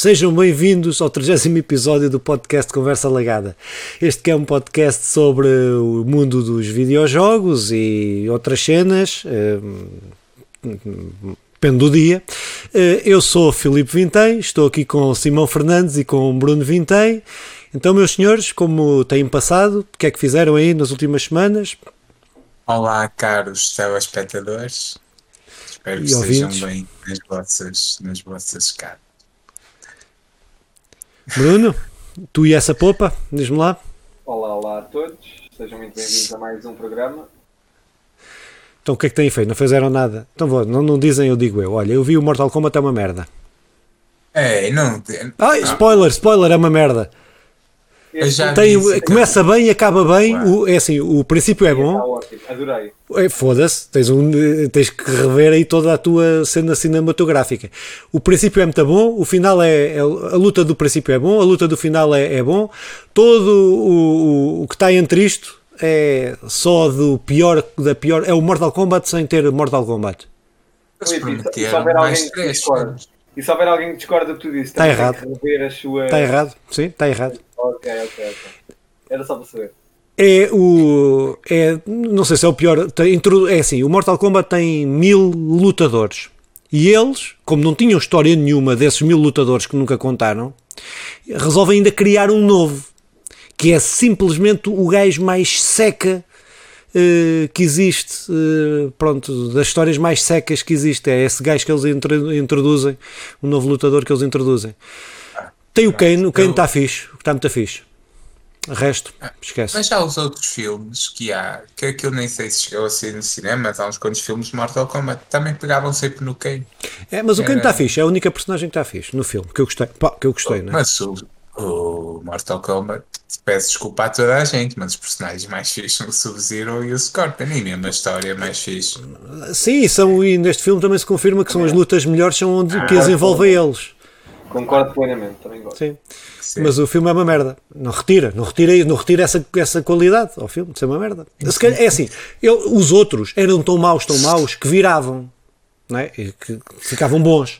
Sejam bem-vindos ao 30 episódio do podcast Conversa Lagada. Este que é um podcast sobre o mundo dos videojogos e outras cenas. eh, Depende do dia. Eh, Eu sou Filipe Vintém, estou aqui com o Simão Fernandes e com o Bruno Vintém. Então, meus senhores, como têm passado? O que é que fizeram aí nas últimas semanas? Olá, caros telespectadores. Espero que estejam bem nas vossas, nas vossas casas. Bruno, tu e essa popa, diz-me lá. Olá, olá a todos, sejam muito bem-vindos a mais um programa. Então, o que é que têm feito? Não fizeram nada? Então, vou, não, não dizem, eu digo eu. Olha, eu vi o Mortal Kombat, é uma merda. Ei, não. Ai, spoiler, spoiler, é uma merda. Tem, disse, começa bem e acaba bem. Ué. O, é assim, o princípio é Está bom. ótimo, adorei. É, Foda-se, tens, um, tens que rever aí toda a tua cena cinematográfica. O princípio é muito bom, o final é, é- A luta do princípio é bom, a luta do final é, é bom. Todo o, o, o que está entre isto é só do pior, da pior. É o Mortal Kombat sem ter Mortal Kombat. Se prometeram mais alguém que três. E se houver alguém que discorda do que tu disse, Está errado. suas. Está errado? Sim, está errado. Ok, ok, ok. Era só para saber. É o. É, não sei se é o pior. tem- é assim: o Mortal Kombat tem mil lutadores. E eles, como não tinham história nenhuma desses mil lutadores que nunca contaram, resolvem ainda criar um novo. Que é simplesmente o gajo mais seca eh, que existe. eh, pronto, das histórias mais secas que existe. É esse gajo que eles intro- introduzem. O novo lutador que eles introduzem. Tem o Kane, o Kane eu- está fixe. Está muito fixe. O resto, esquece. Mas já os outros filmes que há, que aquilo nem sei se chegou a ser no cinema, mas há uns quantos filmes de Mortal Kombat também pegavam sempre no Kane. É, mas o Kane está fixe, é a única personagem que está fixe no filme, que eu gostei. Pá, que eu gostei, né? Mas o, o Mortal Kombat, peço desculpa a toda a gente, mas os personagens mais fixos são o Sub-Zero e o Scorpion, e mesmo a história é mais fixe. Sim, são, e neste filme também se confirma que são as lutas melhores, são onde Ah, que as envolvem eles. Concordo plenamente, também gosto. Sim. Sim. Mas o filme é uma merda. Não retira, não retira, não retira essa, essa qualidade ao filme de ser uma merda. Se calhar- é assim, ele- os outros eram tão maus, tão maus, que viravam, não é? E que ficavam bons.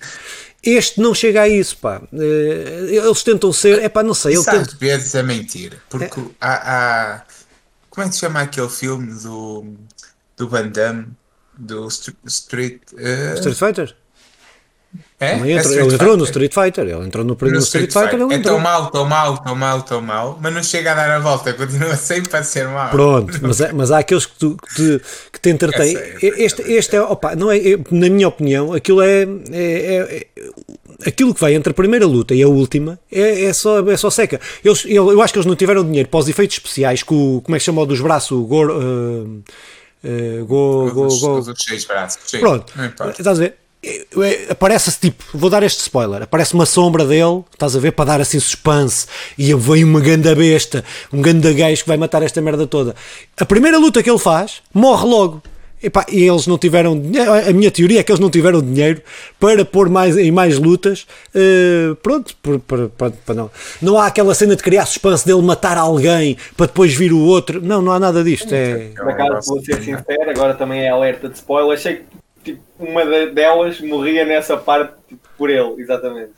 Este não chega a isso, pá. Eh, Eles tentam ser, é pá, não sei, ele Isso tenta. às vezes é mentira. Porque há, há- Como é que se chama aquele filme do, do Van Damme? Do Str- Street. eh, Street Fighter? É? Também É entrou- Street ele entrou no Fighter. Street Fighter, ele entrou no, No primeiro Street Fighter, ele É tão mal, tão mal, tão mal, tão mal, mas não chega a dar a volta, continua sempre a ser mal. Pronto, mas, é- mas há aqueles que, tu, que, te, que te entretêm. Eu sei, Este, sei. este é, opa, não é, é- na minha opinião, aquilo é, é- é- é- aquilo que vai entre a primeira luta e a última é, é só, é só seca. Eles, eu, eu acho que eles não tiveram dinheiro para os efeitos especiais, com como é que se chama o dos braços? O Gor, uh, uh, go, go, Os, go. os outros seis braços. Sim, Pronto, estás a ver? Aparece-se tipo, vou dar este spoiler, aparece uma sombra dele, estás a ver, para dar assim suspense, e vem uma ganda besta, um ganda gajo que vai matar esta merda toda. A primeira luta que ele faz, morre logo. E eles não tiveram a minha teoria é que eles não tiveram dinheiro para pôr mais, em mais lutas. eh, pronto, para não. Não há aquela cena de criar suspense dele matar alguém para depois vir o outro. Não, não há nada disto. É, Por acaso, vou ser sincero, agora também é alerta de spoiler. Achei que tipo, uma de- delas morria nessa parte tipo, por ele, exatamente.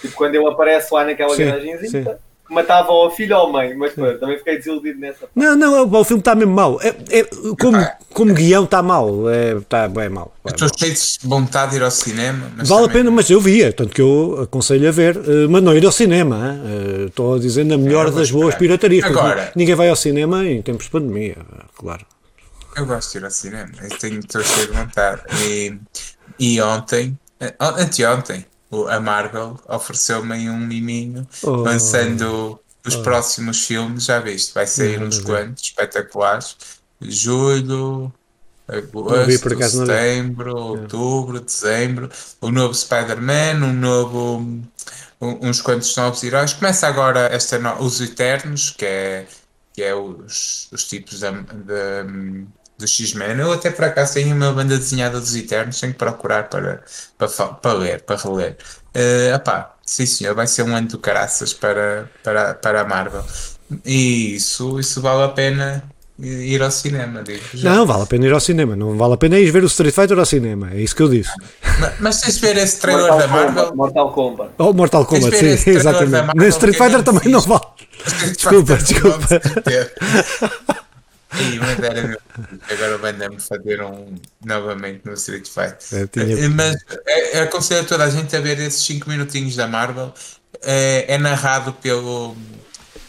Tipo, quando ele aparece lá naquela É. Garagenzinha, que matava ou a filha ou a mãe, mas pronto, também fiquei desiludido nessa parte. Não, não, o filme está mesmo mau. É, é- como, como guião está mau. É, está bem mau. Estou cheio de vontade de ir ao cinema. Mas Vale a também- pena, mas eu via, tanto que eu aconselho a ver, eh, mas não ir ao cinema. eh, Estou a dizer na melhor É, das boas piratarias. porque Agora- ninguém vai ao cinema em tempos de pandemia, claro. Eu gosto de ir ao cinema, eu tenho, de vontade. E, e ontem, an- anteontem, a Marvel ofereceu-me um miminho Oh. lançando os próximos filmes, já viste? Vai sair Não, uns quantos espetaculares. Julho, agosto, vi. setembro, outubro, dezembro. O novo Spider-Man, um novo. uns quantos novos heróis. Começa agora esta no- os Eternos, que é, que é os, os tipos da, da, do X-Men. Eu até por acaso tenho uma banda desenhada dos Eternos, tenho que procurar para, para, para ler, para reler. Uh, epá, sim senhor, vai ser um ano do caraças para, para, para a Marvel. E isso, isso vale a pena ir ao cinema, digo. Já. Não, vale a pena ir ao cinema. Não vale a pena ir ver o Street Fighter ao cinema. É isso que eu disse. Mas, mas tens de ver esse trailer Mortal da Marvel. Kombat, Mortal Kombat. Oh, Mortal Kombat, sim, exatamente. Nesse Street Fighter também não vale. Desculpa, desculpa. Sim, mas era meu. Agora vai-me fazer um novamente no Street Fighter. Tinha... Mas é, aconselho a toda a gente a ver esses 5 minutinhos da Marvel. É, é, narrado pelo,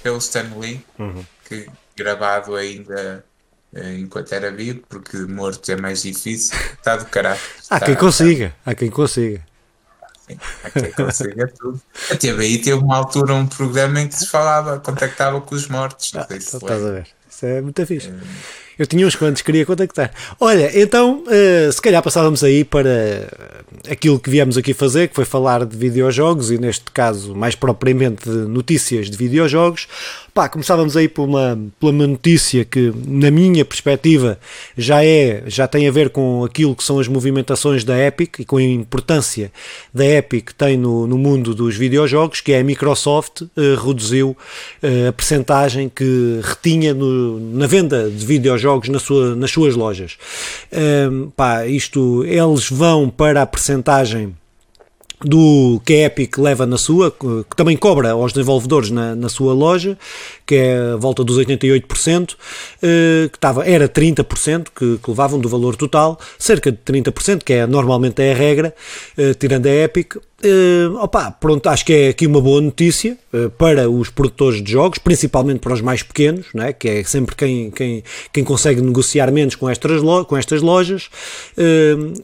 pelo Stan Lee, uhum. que gravado ainda eh, enquanto era vivo, porque morto é mais difícil. Está do caralho. Há quem consiga, há quem consiga. Sim, há quem consiga tudo. A TVI teve uma altura um programa em que se falava, contactava com os mortos. Ah, então estás a ver. É muito fixe. É... Eu tinha uns quantos, queria contactar. Olha, então, uh, se calhar passávamos aí para aquilo que viemos aqui fazer, que foi falar de videojogos e, neste caso, mais propriamente de notícias de videojogos. Pá, começávamos aí por uma, por uma notícia que, na minha perspectiva, já é, já tem a ver com aquilo que são as movimentações da Epic e com a importância da Epic que tem no, no mundo dos videojogos, que é a Microsoft uh, reduziu uh, a percentagem que retinha no, na venda de videojogos na sua, nas suas lojas. Um, pá, isto, eles vão para a percentagem do que a Epic leva na sua, que também cobra aos desenvolvedores na, na sua loja, que é a volta dos 88%, eh, que estava, era 30% que, que levavam do valor total, cerca de 30%, que é normalmente é a regra, eh, tirando a Epic. Uh, opa, pronto, acho que é aqui uma boa notícia para os produtores de jogos, principalmente para os mais pequenos, é que é sempre quem, quem, quem consegue negociar menos com estas, com estas lojas.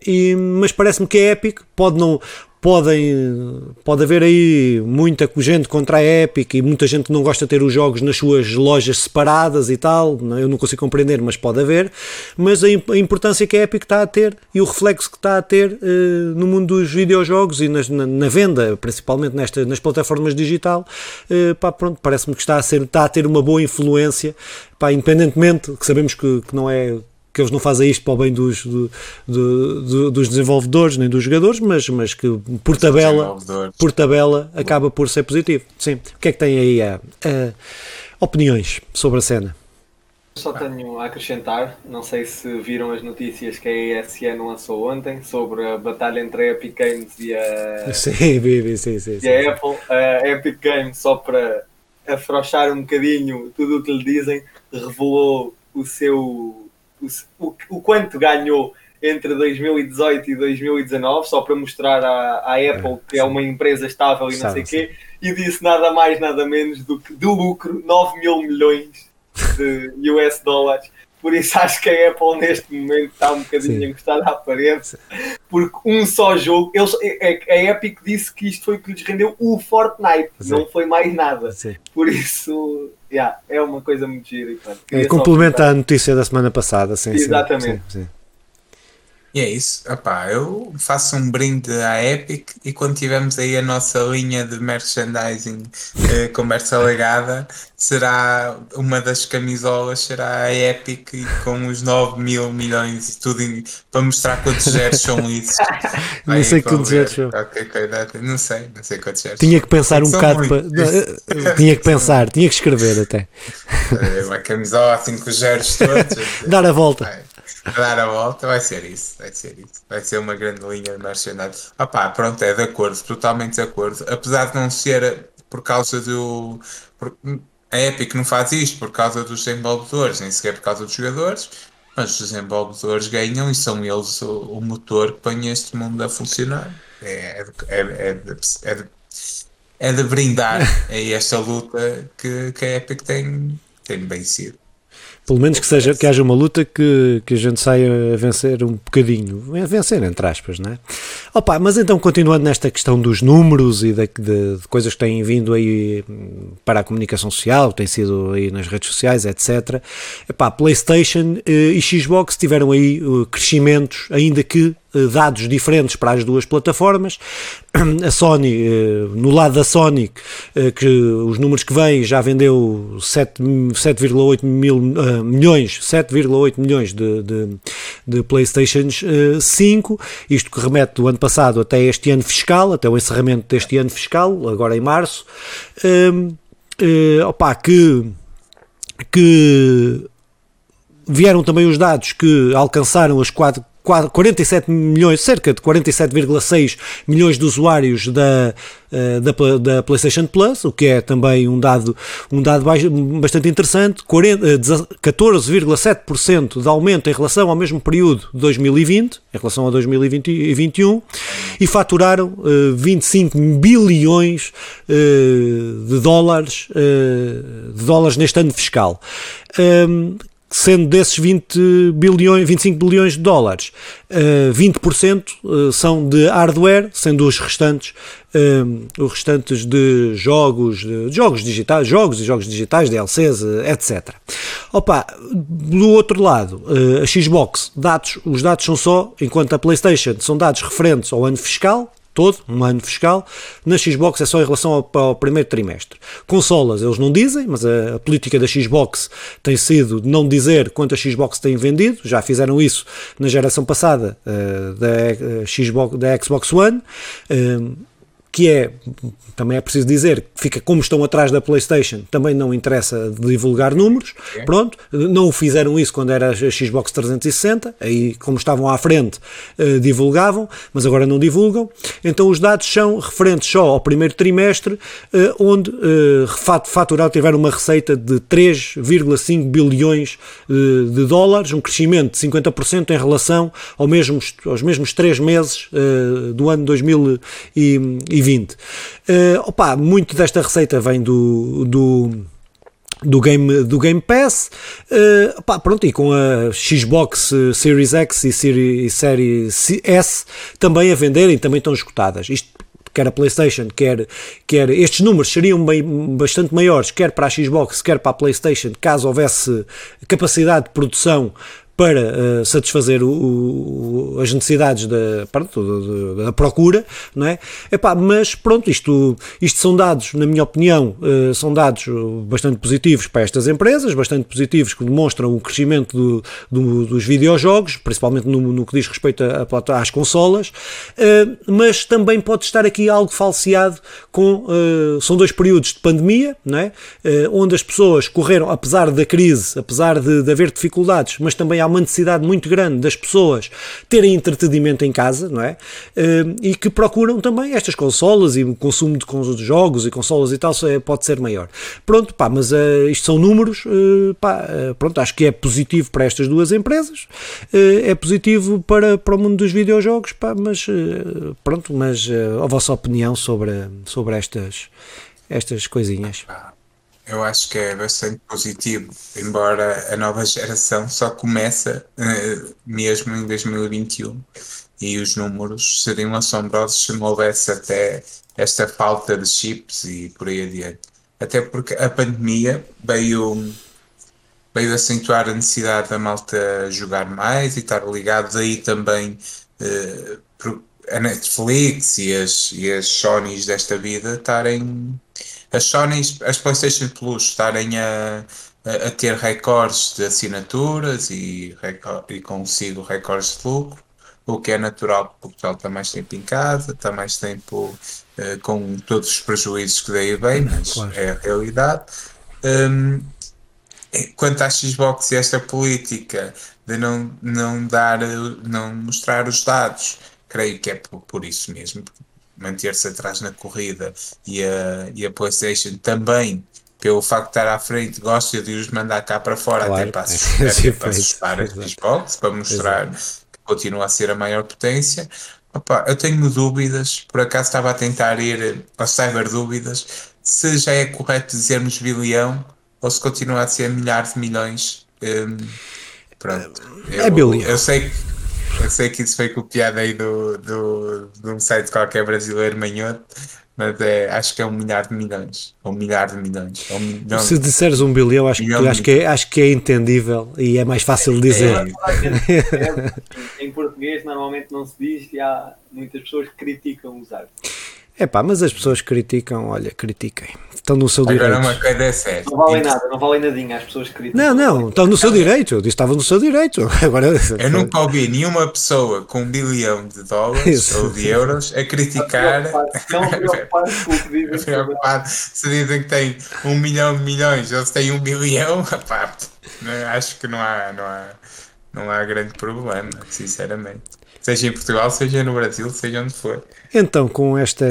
E, mas parece-me que a Epic pode não, podem, pode haver aí muita gente contra a Epic e muita gente não gosta de ter os jogos nas suas lojas separadas e tal, é? eu não consigo compreender, mas pode haver, mas a, importância que a Epic está a ter e o reflexo que está a ter uh, no mundo dos videojogos e nas, na, na, venda, principalmente nesta, nas plataformas digital, uh, pá, pronto, parece-me que está a, ser, está a ter uma boa influência, pá, independentemente, que sabemos que, que não é que eles não fazem isto para o bem dos, do, do, do, dos desenvolvedores nem dos jogadores, mas, mas que por tabela, por tabela acaba por ser positivo. Sim. O que é que tem aí a, a opiniões sobre a cena? Só tenho a acrescentar, não sei se viram as notícias que a ESN lançou ontem sobre a batalha entre a Epic Games e a, sim, vi, sim, sim, e sim, a Apple. A Epic Games, só para afrouxar um bocadinho tudo o que lhe dizem, revelou o seu o, o, quanto ganhou entre 2018 e 2019, só para mostrar à, à Apple é, que é uma empresa estável e não sei o quê, e disse nada mais, nada menos do que de lucro 9 mil milhões de US dólares. Por isso acho que a Apple neste momento está um bocadinho encostada à parede, porque um só jogo, eles, é, é, a Epic disse que isto foi o que lhes rendeu o Fortnite, Sim. não foi mais nada. Sim. Por isso yeah, é uma coisa muito gira. é, complementa a notícia da semana passada, sim. Exatamente. Sim, sim. E é isso. Epá, eu faço um brinde à Epic e quando tivermos aí a nossa linha de merchandising eh, conversa legada, será uma das camisolas, será a Epic com os 9 mil milhões e tudo em, para mostrar quantos zeros são isso. não sei quantos zeros são. Não sei, não sei quantos zeros. Tinha que pensar um bocado para... tinha que pensar, tinha que escrever até. Uma camisola assim com os zeros todos. Dar a volta dar a volta, vai ser isso, vai ser isso. Vai ser uma grande linha de merchandising. Ah pá, pronto, é de acordo, totalmente de acordo. Apesar de não ser por causa do. Por, a Epic não faz isto por causa dos desenvolvedores, nem sequer por causa dos jogadores, mas os desenvolvedores ganham e são eles o, o motor que põe este mundo a funcionar. É, é, é, de, é, de, é de brindar a esta luta que, que a Epic tem, tem vencido. Pelo menos que, seja, que haja uma luta que, que a gente saia a vencer um bocadinho. A vencer, entre aspas, não é? Opa, mas então, continuando nesta questão dos números e de, de, de, coisas que têm vindo aí para a comunicação social, têm sido aí nas redes sociais, etc. Epá, PlayStation eh, e Xbox tiveram aí uh, crescimentos, ainda que eh, dados diferentes para as duas plataformas. A Sony, eh, no lado da Sony, eh, que os números que vêm já vendeu 7,8 mil milhões, 7,8 milhões de, de, de PlayStation 5, isto que remete do ano passado até este ano fiscal, até o encerramento deste ano fiscal, agora em março. Um, opa, que, que vieram também os dados que alcançaram as 4 47 milhões, cerca de 47,6 milhões de usuários da, eh, da, da, PlayStation Plus, o que é também um dado, um dado bastante interessante, 14,7% eh, de aumento em relação ao mesmo período de 2020, em relação a 2021, e faturaram 25 eh, bilhões de dólares, de dólares neste ano fiscal. Ehm, sendo desses 20 bilhões, 25 bilhões de dólares, uh, 20% uh, são de hardware, sendo os restantes, uh, os restantes de jogos, de jogos digitais, jogos e jogos digitais, DLCs, etc. Opa, do outro lado, a Xbox, dados, os dados são só, enquanto a PlayStation são dados referentes ao ano fiscal, todo, um ano fiscal. Na Xbox é só em relação ao, ao primeiro trimestre. Consolas eles não dizem, mas a, a, política da Xbox tem sido de não dizer quantas Xbox têm vendido. Já fizeram isso na geração passada uh, da, uh, Xbox, da Xbox One. Uh, que é, também é preciso dizer, fica como estão atrás da PlayStation, também não interessa divulgar números, pronto, não fizeram isso quando era a Xbox 360, aí como estavam à frente uh, divulgavam, mas agora não divulgam, então os dados são referentes só ao primeiro trimestre, uh, onde uh, faturado tiveram uma receita de 3,5 bilhões de dólares, um crescimento de 50% em relação ao mesmos, aos mesmos três meses do ano 2020. 2020. Uh, eh, opa, muito desta receita vem do, do do Game, do Game Pass, uh, pá, pronto, e com a Xbox Series X e Series S também a venderem, também estão esgotadas. Isto quer a PlayStation, quer, quer estes números seriam bem, bastante maiores, quer para a Xbox, quer para a PlayStation, caso houvesse capacidade de produção para uh, satisfazer o, o, as necessidades da, pronto, da, da, procura, não é? Epá, mas pronto, isto, isto são dados, na minha opinião, uh, são dados bastante positivos para estas empresas, bastante positivos que demonstram o crescimento do, do, dos videojogos, principalmente no, no, que diz respeito a, a, às consolas, uh, mas também pode estar aqui algo falseado com, são dois períodos de pandemia, não é? onde as pessoas correram, apesar da crise, apesar de, de haver dificuldades, mas também há uma necessidade muito grande das pessoas terem entretenimento em casa, não é? Eh, e que procuram também estas consolas e o consumo de jogos e consolas e tal pode ser maior. Pronto, pá, mas uh, isto são números, uh, pá, uh, pronto, acho que é positivo para estas duas empresas, é positivo para, para o mundo dos videojogos, pá, mas pronto, mas a vossa opinião sobre, sobre estas, estas coisinhas. Eu acho que é bastante positivo, embora a nova geração só começa uh, mesmo em 2021 e os números seriam assombrosos se não houvesse até esta falta de chips e por aí adiante. Até porque a pandemia veio, veio acentuar a necessidade da malta jogar mais e estar ligado daí também uh, a Netflix e as, e as Sonys desta vida estarem as Sony, as PlayStation Plus estarem a, a, a ter recordes de assinaturas e, e consigo recordes de lucro, o que é natural porque o pessoal está mais tempo em casa, está mais tempo uh, com todos os prejuízos que daí vem, mas claro. é a realidade. Um, quanto à Xbox e esta política de não, não dar, não mostrar os dados, creio que é por, por isso mesmo, manter-se atrás na corrida e a, e a PlayStation também, pelo facto de estar à frente, gosta de os mandar cá para fora claro. até para, assustar, até para assustar a Xbox, para mostrar Exato. que continua a ser a maior potência. Opa, eu tenho dúvidas, por acaso estava a tentar ir ao cyber dúvidas, se já é correto dizermos bilhão ou se continua a ser milhares de milhões. Um, pronto. É eu, bilhão. Eu sei que eu sei que isso foi copiado aí do, do, de um site qualquer brasileiro manhoto, mas é, acho que é um milhar de milhões. Ou um milhar de milhões. Um milhão, Se disseres um bilhão, acho, milhão, acho, que é, acho que é entendível e é mais fácil de dizer. É, é, em português normalmente não se diz e há muitas pessoas que criticam usar. É pá, mas as pessoas criticam, olha, critiquem. Estão no seu Agora direito. uma coisa é séria. Não valem nada, não valem nadinha as pessoas criticam. Não, não, estão no seu direito. Eu disse estava no seu direito. Agora, eu nunca ouvi nenhuma pessoa com um bilhão de dólares Isso. ou de euros a criticar. Não preocupado com o que dizem. Se dizem que tem um milhão de milhões ou se tem um bilhão, pá, Né? Acho que não há, não, há, não há grande problema, sinceramente. Seja em Portugal, seja no Brasil, seja onde for. Então, com esta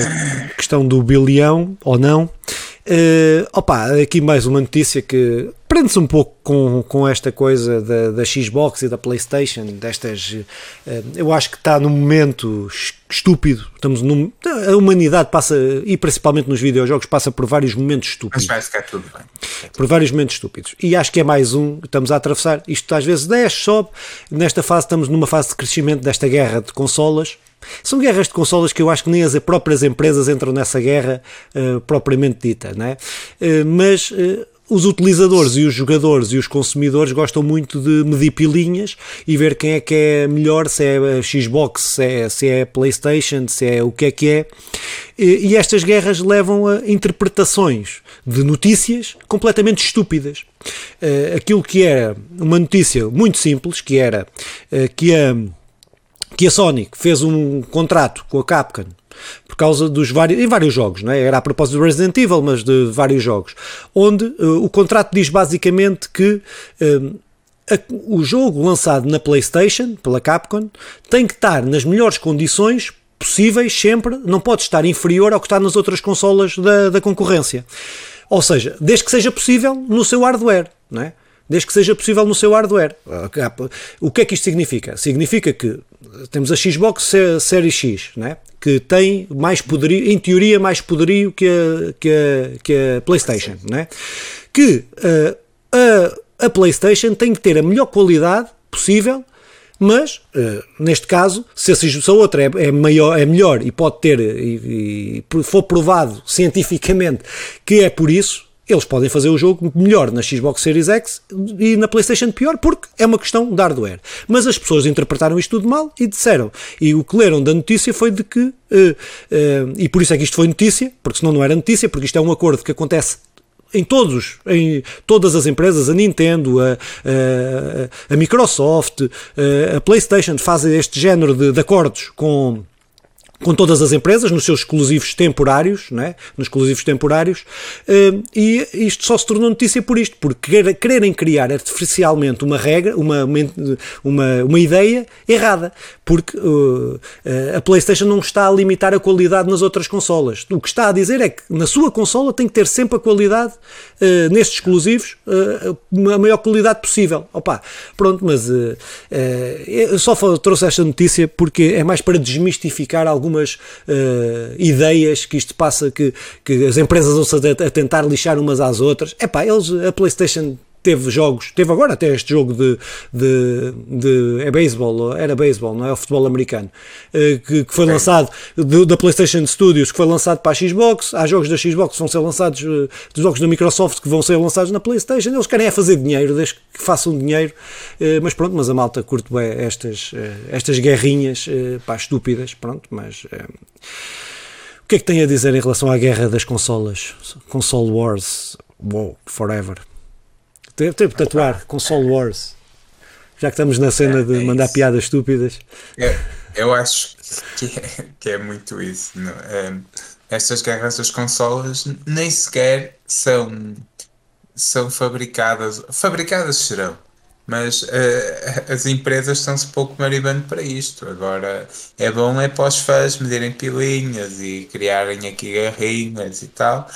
questão do bilhão ou não, Uh, opa, aqui mais uma notícia que prende-se um pouco com, com esta coisa da, da Xbox e da PlayStation, destas. Uh, eu acho que está num momento estúpido. Estamos num, a humanidade passa, e principalmente nos videojogos, passa por vários momentos estúpidos. Mas vai ficar tudo bem. Por vários momentos estúpidos. E acho que é mais um, estamos a atravessar. Isto às vezes desce, sobe. Nesta fase, estamos numa fase de crescimento desta guerra de consolas são guerras de consolas que eu acho que nem as próprias empresas entram nessa guerra uh, propriamente dita, né? Uh, mas uh, os utilizadores e os jogadores e os consumidores gostam muito de medir pilinhas e ver quem é que é melhor, se é Xbox, se é, se é PlayStation, se é o que é que é. E, e estas guerras levam a interpretações de notícias completamente estúpidas. Uh, aquilo que era uma notícia muito simples, que era uh, que a que a Sony fez um contrato com a Capcom por causa dos vários, em vários jogos, não é? era a propósito do Resident Evil, mas de vários jogos, onde uh, o contrato diz basicamente que uh, a, o jogo lançado na PlayStation, pela Capcom, tem que estar nas melhores condições possíveis sempre, não pode estar inferior ao que está nas outras consolas da, da concorrência. Ou seja, desde que seja possível no seu hardware, não é? desde que seja possível no seu hardware. O que é que isto significa? Significa que temos a Xbox Série X, né? que tem mais poderio, em teoria, mais poderio que a, que a, que a PlayStation, né? que uh, a, a PlayStation tem que ter a melhor qualidade possível mas uh, neste caso, se a, se a outra é, é, maior, é melhor e pode ter, e, e, for provado cientificamente que é por isso, eles podem fazer o jogo melhor na Xbox Series X e na PlayStation pior, porque é uma questão de hardware. Mas as pessoas interpretaram isto tudo mal e disseram. E o que leram da notícia foi de que, uh, uh, e por isso é que isto foi notícia, porque senão não era notícia, porque isto é um acordo que acontece em todos, em todas as empresas, a Nintendo, a, a, a Microsoft, a, a PlayStation fazem este género de, de acordos com com todas as empresas nos seus exclusivos temporários, né? nos exclusivos temporários, eh, e isto só se tornou notícia por isto, porque quererem criar artificialmente uma regra, uma, uma, uma ideia errada, porque uh, a PlayStation não está a limitar a qualidade nas outras consolas. O que está a dizer é que na sua consola tem que ter sempre a qualidade, uh, nestes exclusivos, uh, a maior qualidade possível. Opa, pronto, mas eu só trouxe esta notícia porque é mais para desmistificar algo algumas uh, ideias que isto passa, que, que as empresas vão-se a, a, tentar lixar umas às outras. É pá, eles, a PlayStation teve jogos, teve agora até este jogo de, de, de é beisebol, era beisebol, não é? O futebol americano, eh, que, que foi lançado de, da PlayStation Studios, que foi lançado para a Xbox. Há jogos da Xbox que vão ser lançados, eh, dos jogos da Microsoft que vão ser lançados na PlayStation. Eles querem é fazer dinheiro, desde que façam dinheiro, eh, mas pronto, mas a malta curte bem estas, estas guerrinhas, pá, estúpidas, pronto, mas. O que é que tem a dizer em relação à guerra das consolas? Console Wars, wow, forever. Teve, teve que tatuar Console Wars. Já que estamos na cena é, de é mandar isso. piadas estúpidas. É, eu acho que é, que é muito isso. Não? É, estas guerras das consolas nem sequer são, são fabricadas. Fabricadas serão, mas uh, as empresas estão-se pouco maribando para isto. Agora é bom é para os fãs medirem pilinhas e criarem aqui garrinhas e tal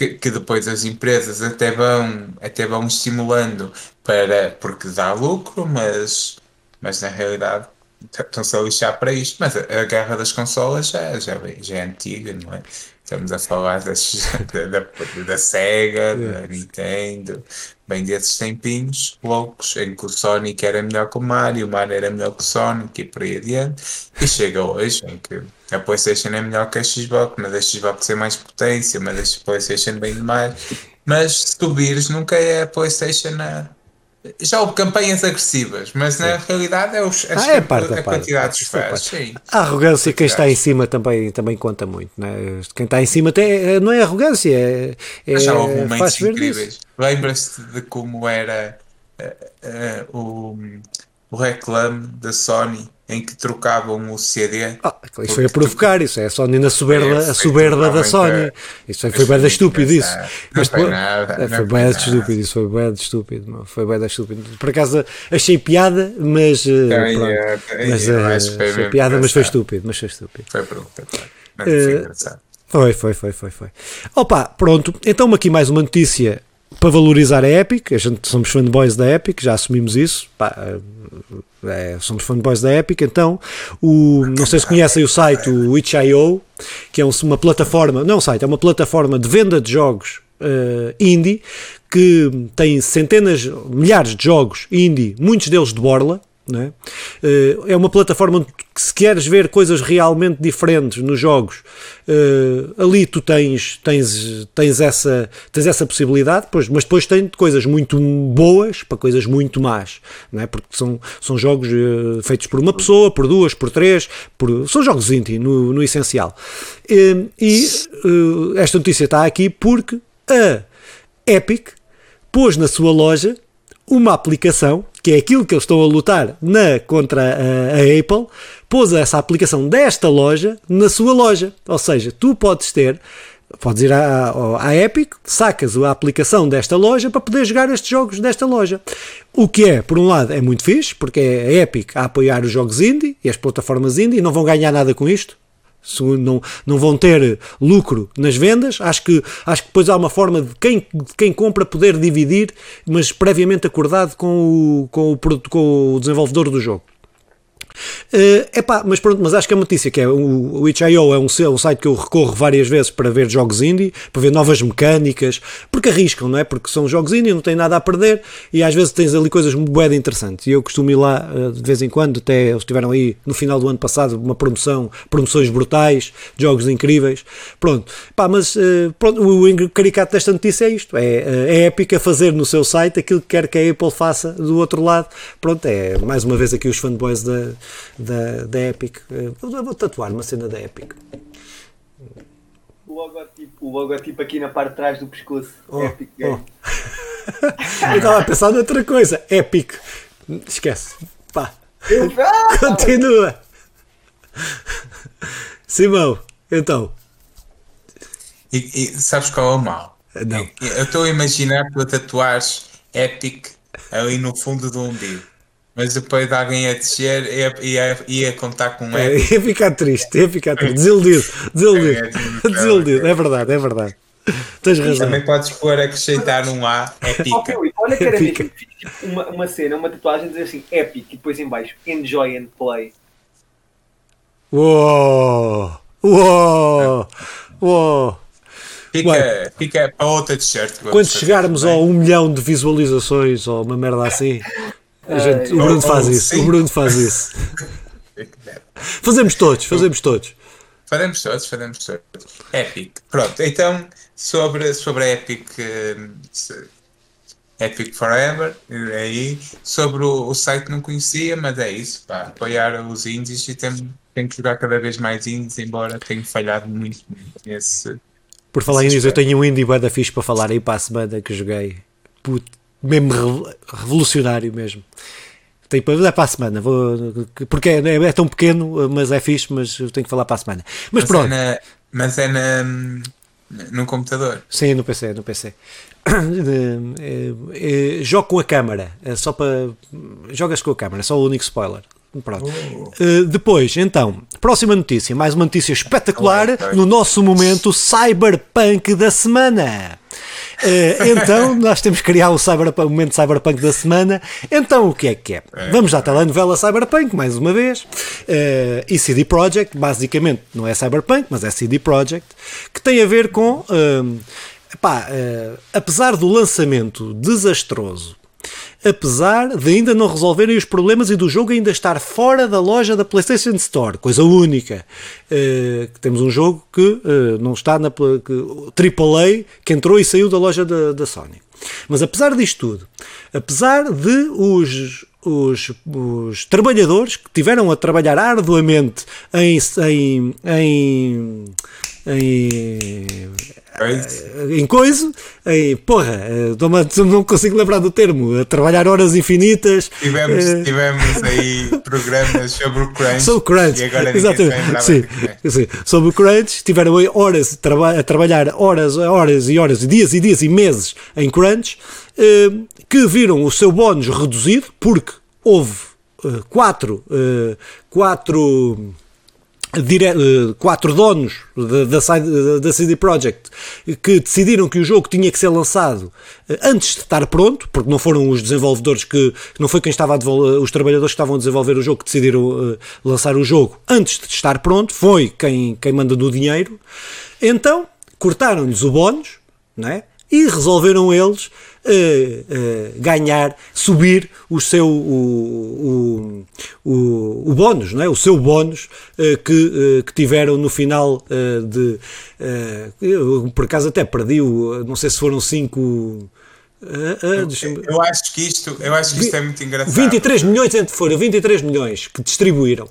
que, que, depois as empresas até vão, até vão estimulando para, porque dá lucro, mas, mas na realidade estão-se a lixar para isto. Mas a, a guerra das consolas já, já, já é antiga, não é? Estamos a falar das, da, da, da Sega, da Nintendo, bem desses tempinhos loucos, em que o Sonic era melhor que o Mario, o Mario era melhor que o Sonic e por aí adiante. E chega hoje em que a PlayStation é melhor que a Xbox, mas a Xbox tem mais potência, mas a PlayStation bem demais. Mas se tu vires, nunca é a PlayStation a. Já houve campanhas agressivas, mas na realidade é, os, ah, é parte, a, quantidade de fãs. A arrogância, quem está em cima também, também conta muito. Né? Quem está em cima tem, não é arrogância, é. é já houve momentos incríveis. Lembras-te de como era uh, uh, o, o reclame da Sony em que trocavam o CD. Ah, isso foi a provocar, isso é a Sony na soberba, Esse a foi soberba da Sony. é. Isso foi, Mas foi foi bem estúpido isso. Não Mas, foi nada, é, foi foi bem estúpido, isso foi bem estúpido, meu, foi bem estúpido. Por acaso achei piada, mas eh, Também, pronto. é, também, mas eh, que foi mesmo piada, mas foi estúpido, mas foi estúpido. Foi. Mas Eh, foi engraçado. Foi, foi, foi, foi, foi. Opa, pronto. Então aqui mais uma notícia para valorizar a Epic. A gente somos fanboys da Epic, já assumimos isso. Pá, é, somos fanboys da Epic. Então, o, não sei se conhecem o site, o itch.io, que é um- uma plataforma, não é site, é uma plataforma de venda de jogos eh, indie que tem centenas, milhares de jogos indie, muitos deles de borla. Né? Eh, É uma plataforma que se queres ver coisas realmente diferentes nos jogos, eh, ali tu tens, tens, tens, essa, tens essa possibilidade, pois, mas depois tem coisas muito boas para coisas muito más, não é? porque são, são jogos eh, feitos por uma pessoa, por duas, por três, por, são jogos indie no, no essencial. E eh, esta notícia está aqui porque a Epic pôs na sua loja uma aplicação, que é aquilo que eles estão a lutar na, contra a, a Apple, pôs essa aplicação desta loja na sua loja. Ou seja, tu podes ter, podes ir à, à Epic, sacas a aplicação desta loja para poder jogar estes jogos desta loja. O que é, por um lado, é muito fixe, porque é a Epic a apoiar os jogos indie e as plataformas indie não vão ganhar nada com isto não, não vão ter lucro nas vendas. Acho que, acho que depois há uma forma de quem, de quem compra poder dividir, mas previamente acordado com o, com o, com o desenvolvedor do jogo. Eh, epá, mas pronto, mas acho que é uma notícia que é o, o itch.io é um, se- um site que eu recorro várias vezes para ver jogos indie, para ver novas mecânicas, porque arriscam, não é? Porque são jogos indie, não têm nada a perder e às vezes tens ali coisas muito de interessantes. E eu costumo ir lá eh, de vez em quando, até eles tiveram aí no final do ano passado uma promoção, promoções brutais, jogos incríveis. Pronto, pá, mas eh, pronto, o caricato desta notícia é isto: é, é épica fazer no seu site aquilo que quer que a Apple faça do outro lado. Pronto, é mais uma vez aqui os fanboys da, da, da Epic. Eh, Eu vou tatuar uma cena da Epic. O logotipo, o logotipo aqui na parte de trás do pescoço. Oh, Epic Game. Eu estava a pensar noutra coisa. Epic. Esquece. Pá. Continua. Simão, então. E, e sabes qual é o mal? Não. Eu- Eu estou a imaginar que tu a tatuares Epic ali no fundo do umbigo. Mas depois de alguém a descer ia, ia, ia contar com um É, ia ficar triste, ia ficar triste. Desiludido, desiludido. É, é, Desiludido, é verdade, é verdade. Tens razão. Também podes pôr acrescentar um A, Oh, Epica. Filipe, olha fixe, tipo, uma, uma cena, uma tatuagem dizer assim Epic e depois em baixo Enjoy and Play. Uou! Uou! Uou! Fica, fica para outra t-shirt. Quando chegarmos a um milhão de visualizações ou uma merda assim, a gente- o Ai, Bruno ou- faz isso. O. Bruno faz isso. Fazemos todos, fazemos todos. Faremos todos, faremos todos. Epic. Pronto, então, sobre, sobre a Epic, se- Epic Forever, eh, aí, sobre o, o site não conhecia, mas é isso, pá, apoiar os indies e tem, tem que jogar cada vez mais indies, embora tenha falhado muito, muito nesse. Por falar Sim, nisso, eu tenho um indie bué da fixe para falar aí para a semana que joguei. Puto, mesmo revo- revolucionário mesmo. Tenho para, é para a semana, vou, porque é, é tão pequeno, mas é fixe, mas eu tenho que falar para a semana. Mas Mas pronto, é, na, mas é na, no computador. sim, no PC, no PC. É, é, jogo com a câmara, é só para. Jogas com a câmara, só o único spoiler. Pronto. Uh, depois, então, próxima notícia, mais uma notícia espetacular ok. no nosso momento Cyberpunk da semana. Uh, então, nós temos que criar o, cyberpunk, o momento Cyberpunk da semana. Então, o que é que é? Vamos à telenovela Cyberpunk, mais uma vez. Uh, e CD Projekt, basicamente, não é Cyberpunk, mas é CD Projekt, que tem a ver com. um, epá, uh, apesar do lançamento desastroso apesar de ainda não resolverem os problemas e do jogo ainda estar fora da loja da PlayStation Store, coisa única. Que temos um jogo que eh, não está na que, AAA que entrou e saiu da loja da, da Sony. Mas apesar disto tudo, apesar de os, os, os trabalhadores que tiveram a trabalhar arduamente em, em, em, em. Em coisa, em porra, eh, não consigo lembrar do termo, trabalhar horas infinitas. Tivemos, eh, tivemos aí programas sobre o crunch. Sobre o crunch, E agora exatamente. lembrava Sim, sim. Sobre o crunch, tiveram aí horas traba- a trabalhar horas, horas e horas, dias e dias e meses em crunch, eh, que viram o seu bónus reduzido, porque houve eh, quatro, eh, quatro dire- eh, quatro donos da, CD Projekt que decidiram que o jogo tinha que ser lançado eh, antes de estar pronto, porque não foram os desenvolvedores que, não foi quem estava a desenvol- os trabalhadores que estavam a desenvolver o jogo que decidiram eh, lançar o jogo antes de estar pronto, foi quem, quem manda no dinheiro. Então, cortaram-lhes o bónus, é? E resolveram eles eh, eh, ganhar, subir o seu o, o, o, o bónus, não é? o seu bónus eh, que, que tiveram no final de eu, por acaso até perdi o, não sei se foram 5 Eu acho que isto, eu acho que isto é muito engraçado. 23 milhões entre foram 23 milhões que distribuíram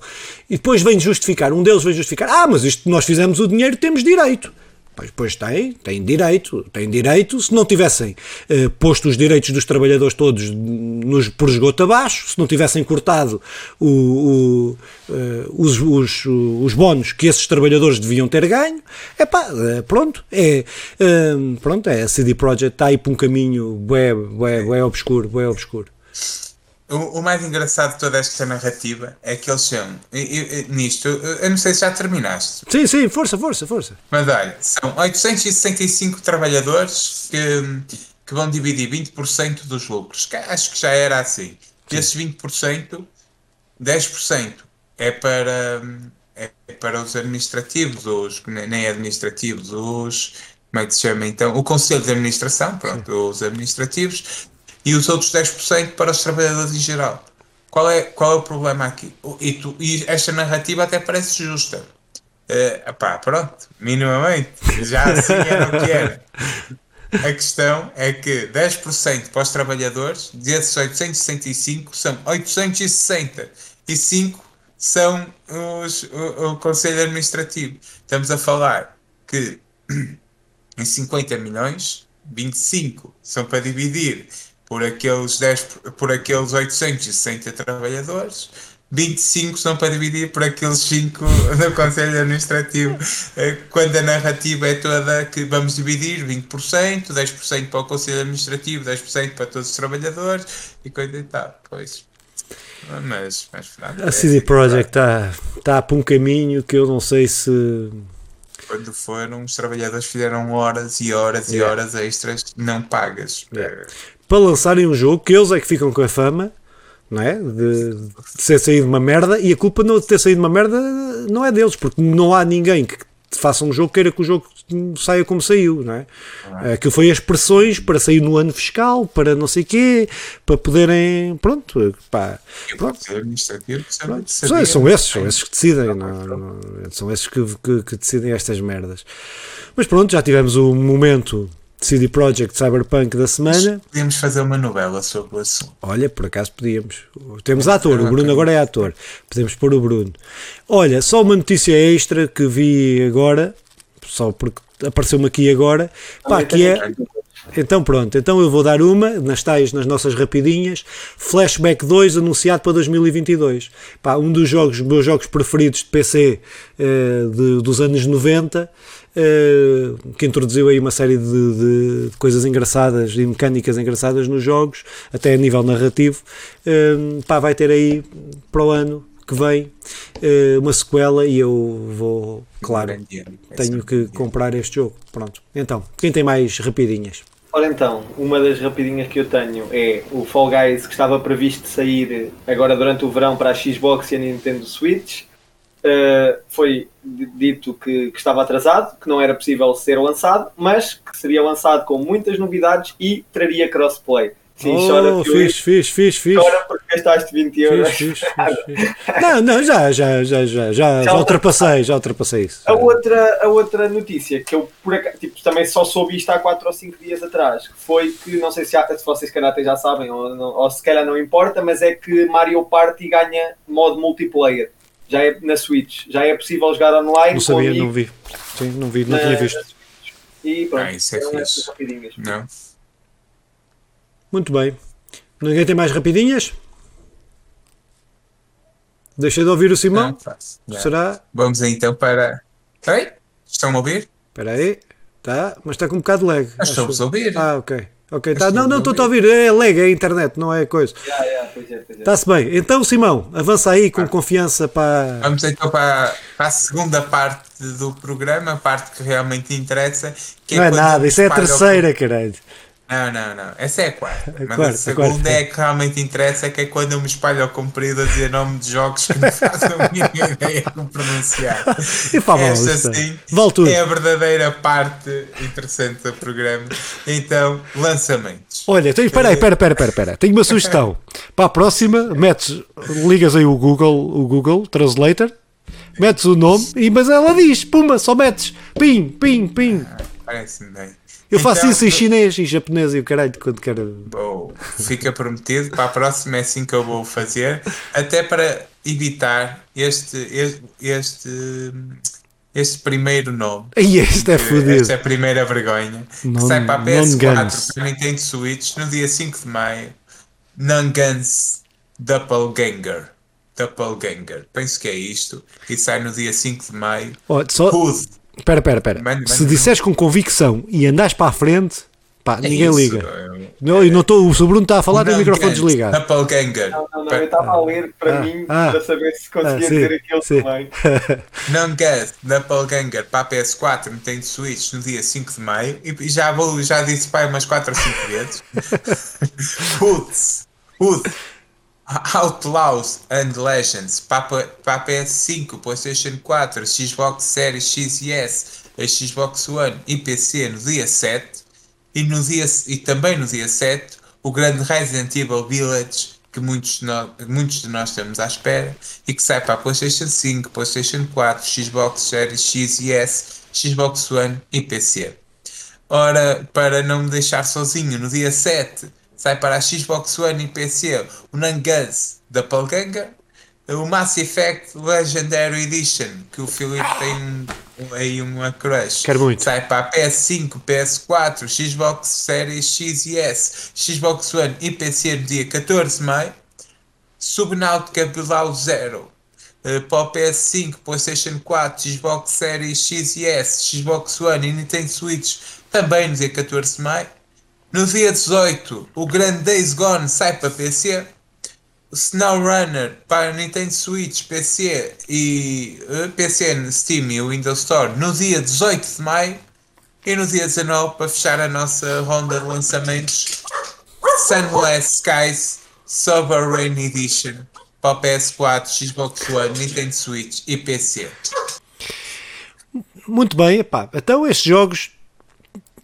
e depois vem justificar, um deles vem justificar, ah, mas isto nós fizemos o dinheiro, temos direito. Pois, pois tem, tem direito, tem direito. Se não tivessem eh, posto os direitos dos trabalhadores todos nos, por esgoto abaixo, se não tivessem cortado o, o, eh, os, os, os bónus que esses trabalhadores deviam ter ganho, é pá, pronto, é, eh, pronto, é a CD Projekt está aí para um caminho bué, bué, bué obscuro, bué obscuro. O, o mais engraçado de toda esta narrativa é que eles são, e- e- e nisto, eu não sei se já terminaste, Sim, sim, força, força, força. mas olha, são 865 trabalhadores que, que vão dividir 20% dos lucros, que acho que já era assim. Desses 20%, 10% é para, é para os administrativos, os nem administrativos, os. Como é que se chama então? O Conselho de Administração, pronto, os administrativos, e os outros 10% para os trabalhadores em geral. Qual é, qual é o problema aqui? E, tu- e esta narrativa até parece justa. Eh, pá, pronto, minimamente, já assim era o que era. A questão é que 10% para os trabalhadores, desses 865, são 865 são os, o, o Conselho Administrativo. Estamos a falar que em 50 milhões, 25 são para dividir por aqueles, 10, por aqueles 860 trabalhadores, 25 são para dividir por aqueles 5 do Conselho Administrativo. Eh, Quando a narrativa é toda que vamos dividir 20%, 10% para o Conselho Administrativo, 10% para todos os trabalhadores e coisa e tal. Pois. Mas, mas pronto, A é CD assim, Projekt está tá para um caminho que eu não sei se. Quando foram, os trabalhadores fizeram horas e horas e Yeah. horas extras não pagas. Yeah. Para lançarem um jogo que eles é que ficam com a fama, não é? De, de ser saído uma merda e a culpa não de ter saído uma merda não é deles, porque não há ninguém que faça um jogo que queira que o jogo saia como saiu, não é? Aquilo foi as pressões para sair no ano fiscal, para não sei quê, para poderem. Pronto, pá. Pronto. Pronto, São, são esses, são esses que decidem, não- não- são esses que, que- que decidem estas merdas. Mas pronto, já tivemos o momento CD Projekt Cyberpunk da semana. Podíamos fazer uma novela sobre o assunto. Olha, por acaso podíamos. Temos ator, o Bruno agora é ator. Podemos pôr o Bruno. Olha, só uma notícia extra que vi agora, só porque apareceu-me aqui agora, pá, que é. Então pronto, então eu vou dar uma nas tais, nas nossas rapidinhas. Flashback 2 anunciado para 2022. Pá, um dos jogos, meus jogos preferidos de PC eh, de- dos anos 90, eh, que introduziu aí uma série de, de- de coisas engraçadas e mecânicas engraçadas nos jogos, até a nível narrativo. Eh, pá, vai ter aí para o ano que vem eh, uma sequela e eu vou, claro, tenho que comprar este jogo. Pronto. Então, quem tem mais rapidinhas? Ora então, uma das rapidinhas que eu tenho é o Fall Guys que estava previsto sair agora durante o verão para a Xbox e a Nintendo Switch. Uh, foi dito que, que estava atrasado, que não era possível ser lançado, mas que seria lançado com muitas novidades e traria crossplay. Sim, chora oh, que fixe, fixe, fixe, fixe. chora porque gastaste 20 euros. Fixe, fixe. Não, não, já, já, já, já, já, já ultrapassei, já ultrapassei isso. A outra, a outra notícia que eu por acaso, tipo, também só soube isto há 4 ou 5 dias atrás, que foi que, não sei se, já, se vocês se calhar até já sabem, ou, não- ou se calhar não importa, mas é que Mario Party ganha modo multiplayer. Já é na Switch, já é possível jogar online Não sabia, não vi. Sim, não vi, não na- tinha visto. E pronto, Ah, isso é eram fixe. Não? Muito bem. Ninguém tem mais rapidinhas? Deixa de ouvir o Simão. Não, faço. Já. Será? Vamos então para. Oi? Estão a ouvir? Espera aí. Tá, mas está com um bocado de lag. Acho. estamos a ouvir. Ah, ok. Ok, tá. Não, não, a estou a ouvir. É lag, é a internet, não é coisa. Pois é, é. Está-se bem. Então, Simão, avança aí com confiança para. Vamos então para, para a segunda parte do programa, a parte que realmente interessa. Que Não é quando nada, isso é a espalha o- terceira, caralho. Não, não, não. Essa é a quarta. A Mas quarta, a a segunda quarta. é que realmente interessa, que é quando eu me espalho ao comprido a dizer nome de jogos que não faço a mínima ideia de como pronunciar. E vale, Esta é- sim vale é a verdadeira parte interessante do programa. Então, lançamentos. Olha, então, espera aí, espera, espera, espera, espera. Tenho uma sugestão. Para a próxima, metes, ligas aí o Google, o Google Translator, metes o nome, e, mas ela diz, puma, só metes, pim, pim, pim. Parece-me bem. Eu faço Então, isso em chinês e japonês e o caralho quando quero. Bom, fica prometido. Para a próxima é assim que eu vou fazer. Até para evitar este, este, este, este primeiro nome. Ai, este é fodido. Esta é a primeira vergonha. Non- que sai para a non-guns. PS4 para Nintendo Switch no dia 5 de maio. Non-Guns Doppelganger. Doppelganger. Penso que é isto. E sai no dia 5 de maio. Ó, só, Hood. Espera, espera, espera. Se disseres com convicção e andares para a frente, pá, É ninguém isso, liga. é- Não, eu não estou, o Bruno está a falar, tem o microfone desligado. Doppelganger. Não, não, não, eu estava a ler para Ah, mim, ah, para saber se conseguia ah, sim, dizer aquilo sim. também. Non-Guns Doppelganger para a PS4 Nintendo Switch no dia 5 de maio e já vou, já disse pai umas 4 ou 5 vezes. Hoods, Hood, Outlaws and Legends para, a- para a PS5, PlayStation 4, Xbox Series X e S, Xbox One e PC no dia 7 e, no dia, e também no dia 7 o grande Resident Evil Village que muitos de, nós, muitos de nós estamos à espera e que sai para a PlayStation 5, PlayStation 4, Xbox Series X e S, Xbox One e PC. Ora, para não me deixar sozinho, no dia 7 sai para a Xbox One e PC o Nanguns da Palganga, o Mass Effect Legendary Edition, que o Filipe tem um- aí uma crush. Quero muito. Sai para a PS5, PS4, Xbox Series X e S, Xbox One e PC no dia 14 de maio. Subnautica Below Zero eh, para o PS5, PlayStation 4, Xbox Series X e S, Xbox One e Nintendo Switch também no dia 14 de maio. No dia 18, o grande Days Gone sai para PC. SnowRunner para Nintendo Switch, PC e eh, PC Steam e Windows Store no dia 18 de maio. E no dia 19, para fechar a nossa ronda de lançamentos, Sunless Skies Sovereign Edition para o PS4, Xbox One, Nintendo Switch e PC. Muito bem, epá, então estes jogos.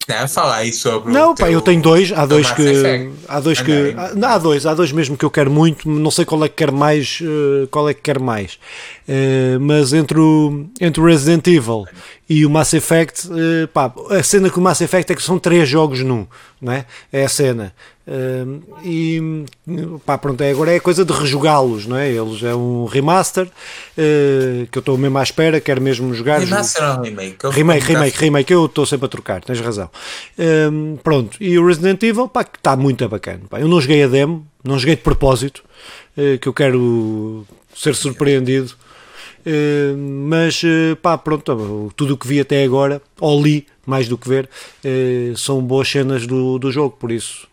Não, fala aí sobre o Não, pá, teu- eu tenho dois, há dois que. Há dois que. Andei. há- Não, há dois, há dois mesmo que eu quero muito, não sei qual é que quer mais. eh, Qual é que quer mais. Eh, mas entre o, entre o Resident Evil e o Mass Effect, eh, pá, a cena com o Mass Effect é que são três jogos num, não é? É a cena. Eh, e pá, pronto, é, agora é coisa de rejogá-los, não é? Eles é um remaster eh, que eu estou mesmo à espera, quero mesmo jogar. Remaster ou remake? Eu Remake, remake, remake, eu estou sempre a trocar, tens razão. Hum, pronto, e o Resident Evil, pá, que está muito bacana. Pá, eu não joguei a demo, não joguei de propósito, eh, que eu quero ser surpreendido. Mas, eh, pá, pronto, tudo o que vi até agora, ou li, mais do que ver, são boas cenas do, do jogo, por isso.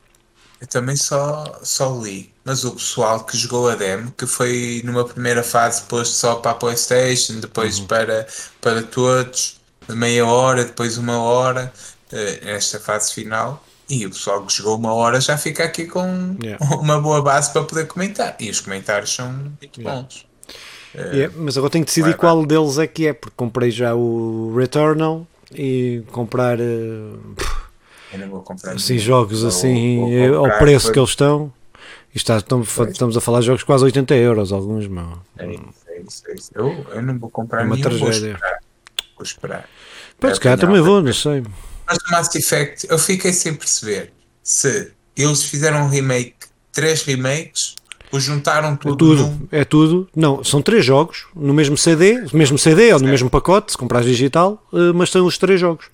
Eu também só, só li, mas o pessoal que jogou a demo, que foi numa primeira fase posto só para a Playstation, depois Uhum. para, para todos, meia hora, depois uma hora, eh, esta fase final, e o pessoal que jogou uma hora já fica aqui com Yeah. uma boa base para poder comentar, e os comentários são muito Yeah. bons. É, mas agora tenho que decidir vai, vai. qual deles é que é, porque comprei já o Returnal e comprar. eh, Não vou comprar assim, jogos assim vou eh, ao preço por- que eles estão. Está, estamos, estamos a falar de jogos quase 80 euros, alguns, meu. É isso, é isso, é isso. Eu, eu não vou comprar É uma nenhum, tragédia. Vou esperar. Pois, É, não, também é- vou, não sei. Mas o Mass Effect, eu fiquei sem perceber se eles fizeram um remake, três remakes, ou juntaram É tudo, tudo, num. é tudo. Não, são três jogos no mesmo CD, no mesmo CD ou no mesmo pacote, se comprares digital, eh, mas são os três jogos.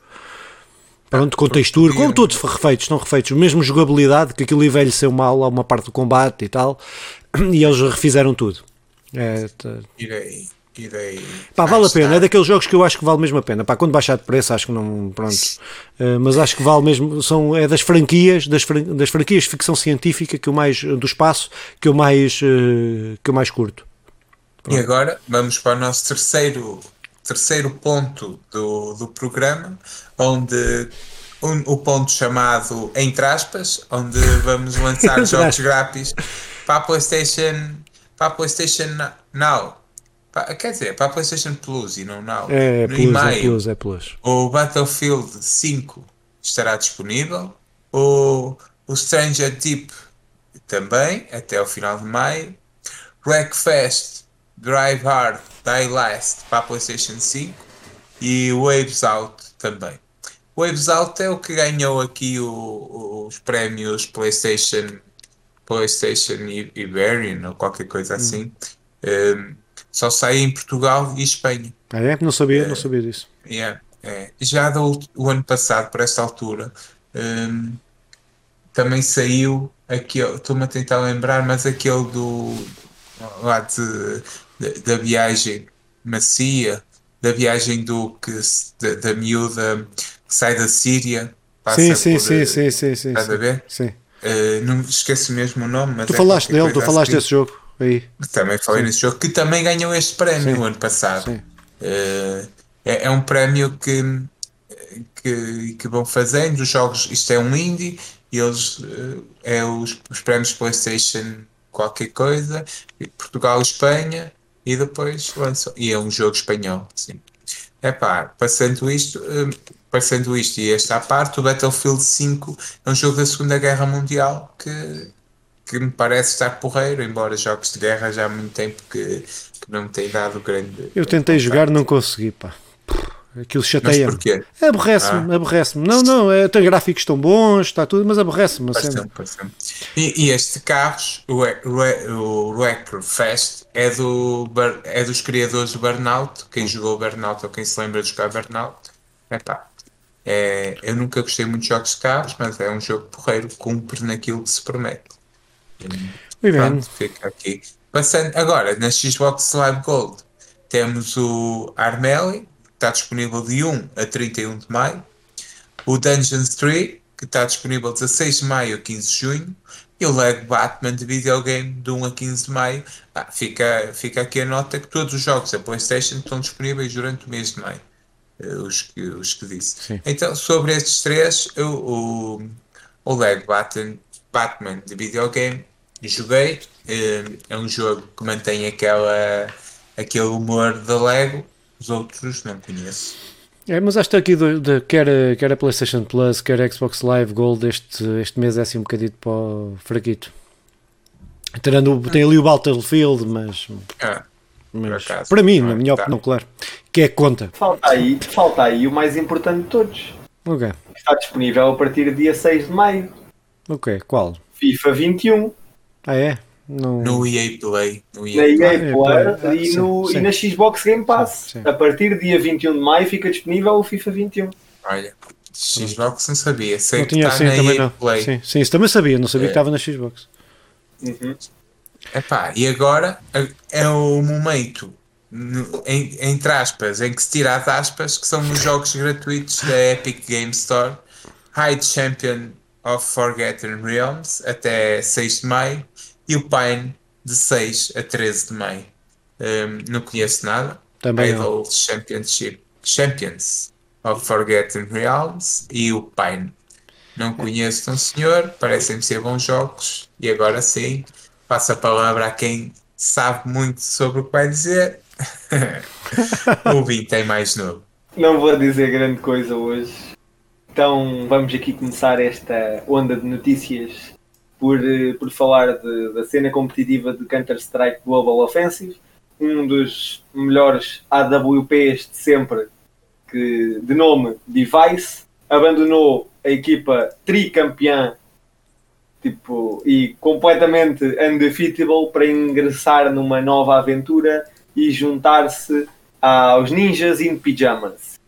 Pronto, com textura, como todos refeitos, estão refeitos, mesmo jogabilidade, que aquilo envelheceu mal a uma parte do combate e tal, e eles refizeram tudo. É, tá- Irei, irei. Pá, vale a pena, é daqueles jogos que eu acho que vale mesmo a pena. Pá, quando baixar de preço, acho que não. Pronto. Eh, mas acho que vale mesmo. São, é das franquias, das, fran- das franquias de ficção científica que eu mais. do espaço, que eu mais. eh, que eu mais curto. E agora vamos para o nosso terceiro, terceiro ponto do, do programa, onde um- o ponto chamado Entre aspas, onde vamos lançar jogos grátis para a PlayStation, para a PlayStation Now. Pa- quer dizer, para a PlayStation Plus e não Now. É, no plus, é e-mail, plus, é plus. o Battlefield 5 estará disponível. O, o Stranger Deep também, até o final de maio. Wreckfest, Drive Hard, Die Last para a PlayStation 5 e Waves Out também. Waves Out é o que ganhou aqui o- os prémios PlayStation, PlayStation Iberian ou qualquer coisa assim. Um, só sai em Portugal e Espanha. Ah, é? Não sabia, não sabia disso. Yeah, é. Já do, o ano passado, por esta altura, hum, também saiu aquele, estou-me a tentar lembrar, mas aquele do lá de, da viagem macia, da viagem do que da, da miúda que sai da Síria, passa Sim, sim, por, sim, eh, sim, sim, sim. Estás a sim. ver? Sim. Eh, não esqueço mesmo o nome, mas Tu é falaste dele, tu falaste assim. desse jogo. Aí. Também falei nesse jogo que também ganhou este prémio Sim, ano passado. sim. Eh, é, é um prémio que, que, que vão fazendo. Os jogos, isto é um indie, e eles é os, os prémios PlayStation qualquer coisa, e Portugal, Espanha, e depois lançam. E é um jogo espanhol, sim. É pá, passando isto, eh, passando isto e esta à parte, o Battlefield 5 é um jogo da Segunda Guerra Mundial que que me parece estar porreiro, embora jogos de guerra já há muito tempo que, que não me tem dado grande. Eu tentei jogar, não consegui, pá. Aquilo chateia-me. Aborrece-me, aborrece-me. Não, não, é, tem gráficos tão bons, está tudo, mas aborrece-me. a cena. Bastante, bastante. E, e este carros, o, Re- o Wreckfest, é, do, é dos criadores do Burnout. Quem jogou Burnout ou quem se lembra de jogar Burnout, epá, é, eu nunca gostei muito de jogos de carros, mas é um jogo porreiro, cumpre naquilo que se promete. Muito bem. Pronto, fica aqui. Passando agora na Xbox Live Gold, temos o Armelli, que está disponível de 1 a 31 de maio, o Dungeons 3, que está disponível de 16 de maio a 15 de junho, e o Lego Batman de videogame de 1 a 15 de maio. Ah, fica, fica aqui a nota que todos os jogos da PlayStation estão disponíveis durante o mês de maio. eh, Os que, os que disse. Sim. Então, sobre estes três, eu, o, o Lego Batman, Batman de videogame joguei. eh, É um jogo que mantém aquela, aquele humor da Lego. Os outros não conheço. É, mas acho que aqui, do, de, quer, a- quer a PlayStation Plus, quer a Xbox Live Gold, este, este mês é assim um bocadinho para o fraquito. Tirando, o- tem ali o Battlefield, mas, Ah, mas acaso, para mim, não na é? minha Tá. opinião, claro, que é conta. Falta aí, falta aí o mais importante de todos. Ok, Está disponível a partir do dia 6 de maio. ok, qual? FIFA 21 Ah, é? Não... no EA Play. No na EA EA Play. Player é, e, sim, no- sim. e na Xbox Game Pass. Sim, sim. A partir do dia 21 de maio fica disponível o FIFA 21. Olha, Xbox não sabia. Sei Não que tinha está assim na também EA não. Play. Sim, sim, isso também sabia, não sabia É. que estava na Xbox. Uhum. Epá, e agora é- é o momento, no- em- entre aspas, em que se tira as aspas, que são os jogos gratuitos da Epic Game Store. Hide Champion of Forgotten Realms até 6 de maio e o Pine de 6 a 13 de maio. Um, não conheço nada. Também não. Idol Championship Champions of Forgotten Realms e o Pine. Não conheço, não senhor, parecem-me ser bons jogos. E agora sim, passo a palavra a quem sabe muito sobre o que vai dizer. o Vim tem mais novo. Não vou dizer grande coisa hoje. Então vamos aqui começar esta onda de notícias por, eh, por falar de- da cena competitiva de Counter-Strike Global Offensive, um dos melhores AWPs de sempre, que, de nome Device, abandonou a equipa tricampeã tipo, e completamente undefeatable para ingressar numa nova aventura e juntar-se aos Ninjas in Pyjamas.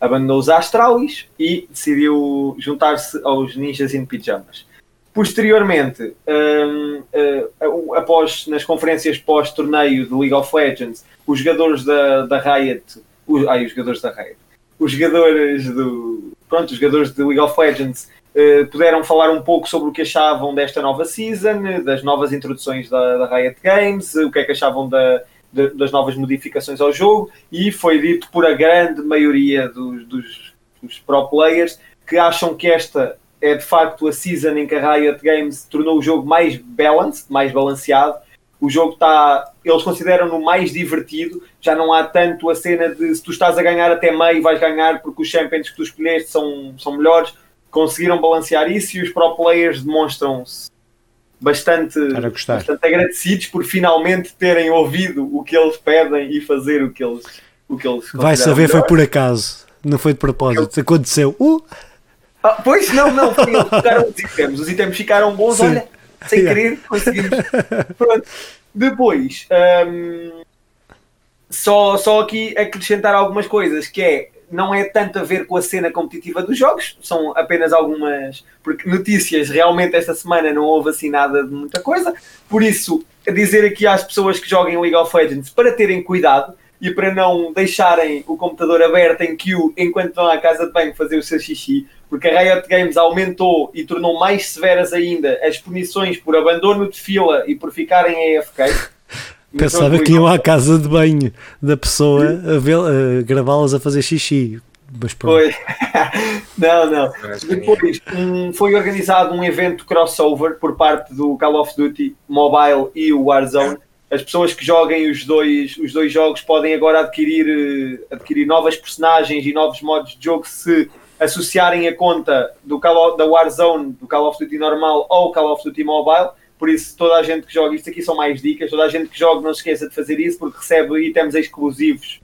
abandonou os Astralis e decidiu juntar-se aos Ninjas in Pijamas. Posteriormente, um, uh, após nas conferências pós-torneio do League of Legends, os jogadores da, da Riot, os, ai, os jogadores da Riot, os jogadores do, pronto, os jogadores de League of Legends uh, puderam falar um pouco sobre o que achavam desta nova season, das novas introduções da, da Riot Games, o que é que achavam da, de, das novas modificações ao jogo e foi dito por a grande maioria dos, dos, dos pro players que acham que esta é de facto a season em que a Riot Games tornou o jogo mais balanced, mais balanceado. O jogo está, eles consideram-no mais divertido. Já não há tanto a cena de se tu estás a ganhar até meio, vais ganhar porque os champions que tu escolheste são, são melhores. Conseguiram balancear isso e os pro players demonstram-se bastante, bastante agradecidos por finalmente terem ouvido o que eles pedem e fazer o que eles, o que eles Vai saber, melhor. foi por acaso, não foi de propósito, aconteceu. Uh! Ah, pois não, não, ficaram os itens, os itens ficaram bons, Sim. olha, sem yeah. querer, conseguimos. Pronto. Depois, um, só, só aqui acrescentar algumas coisas, que é não é tanto a ver com a cena competitiva dos jogos, são apenas algumas porque notícias. Realmente esta semana não houve assim nada de muita coisa, por isso dizer aqui às pessoas que joguem League of Legends para terem cuidado e para não deixarem o computador aberto em queue enquanto vão à casa de banho fazer o seu xixi, porque a Riot Games aumentou e tornou mais severas ainda as punições por abandono de fila e por ficarem AFK. Pensava que iam à casa de banho da pessoa a, a gravá-las a fazer xixi. Mas Foi. não, não. Depois um, foi organizado um evento crossover por parte do Call of Duty Mobile e o Warzone. As pessoas que joguem os dois, os dois jogos podem agora adquirir, eh, adquirir novas personagens e novos modos de jogo se associarem a conta do Call da Warzone, do Call of Duty normal ou Call of Duty Mobile. Por isso, toda a gente que joga, isto aqui são mais dicas, toda a gente que joga não se esqueça de fazer isso porque recebe itens exclusivos